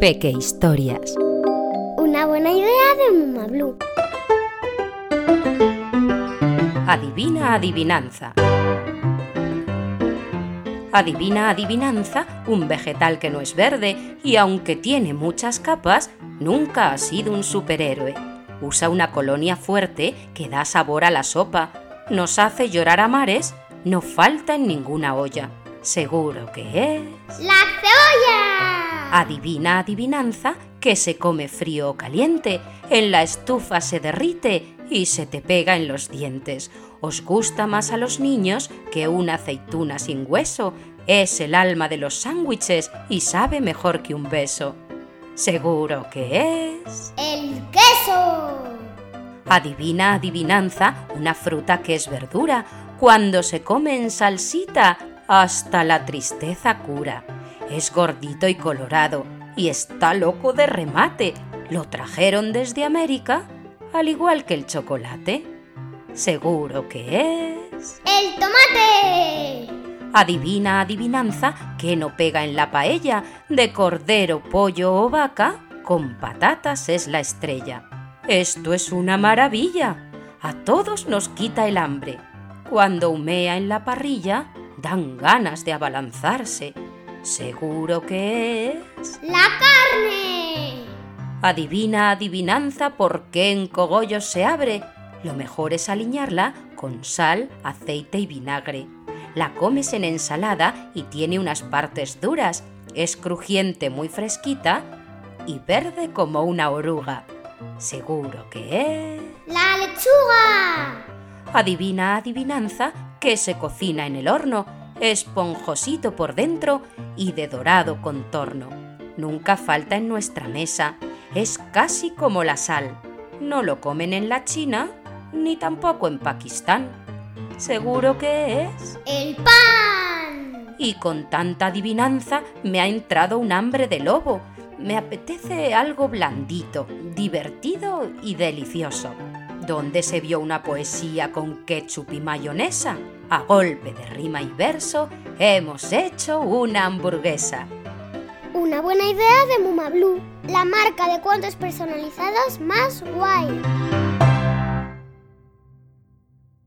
Peque Historias. Una buena idea de Muma Blue. Adivina adivinanza. Adivina adivinanza un vegetal que no es verde y aunque tiene muchas capas, nunca ha sido un superhéroe. Usa una colonia fuerte que da sabor a la sopa, nos hace llorar a mares, no falta en ninguna olla. Seguro que es... ¡La cebolla! Adivina adivinanza que se come frío o caliente, en la estufa se derrite y se te pega en los dientes. Os gusta más a los niños que una aceituna sin hueso. Es el alma de los sándwiches y sabe mejor que un beso. Seguro que es... ¡El queso! Adivina adivinanza una fruta que es verdura. Cuando se come en salsita, hasta la tristeza cura. Es gordito y colorado y está loco de remate. Lo trajeron desde América, al igual que el chocolate. Seguro que es... ¡El tomate! Adivina adivinanza que no pega en la paella de cordero, pollo o vaca, con patatas es la estrella. Esto es una maravilla. A todos nos quita el hambre. Cuando humea en la parrilla, dan ganas de abalanzarse. Seguro que es... ¡La carne! Adivina adivinanza por qué en cogollos se abre. Lo mejor es aliñarla con sal, aceite y vinagre. La comes en ensalada y tiene unas partes duras. Es crujiente, muy fresquita y verde como una oruga. Seguro que es... ¡La lechuga! Adivina adivinanza que se cocina en el horno, esponjosito por dentro y de dorado contorno. Nunca falta en nuestra mesa, es casi como la sal. No lo comen en la China ni tampoco en Pakistán. Seguro que es... ¡El pan! Y con tanta adivinanza me ha entrado un hambre de lobo. Me apetece algo blandito, divertido y delicioso. ¿Dónde se vio una poesía con ketchup y mayonesa? A golpe de rima y verso hemos hecho una hamburguesa. Una buena idea de Muma Blue, la marca de cuentos personalizados más guay.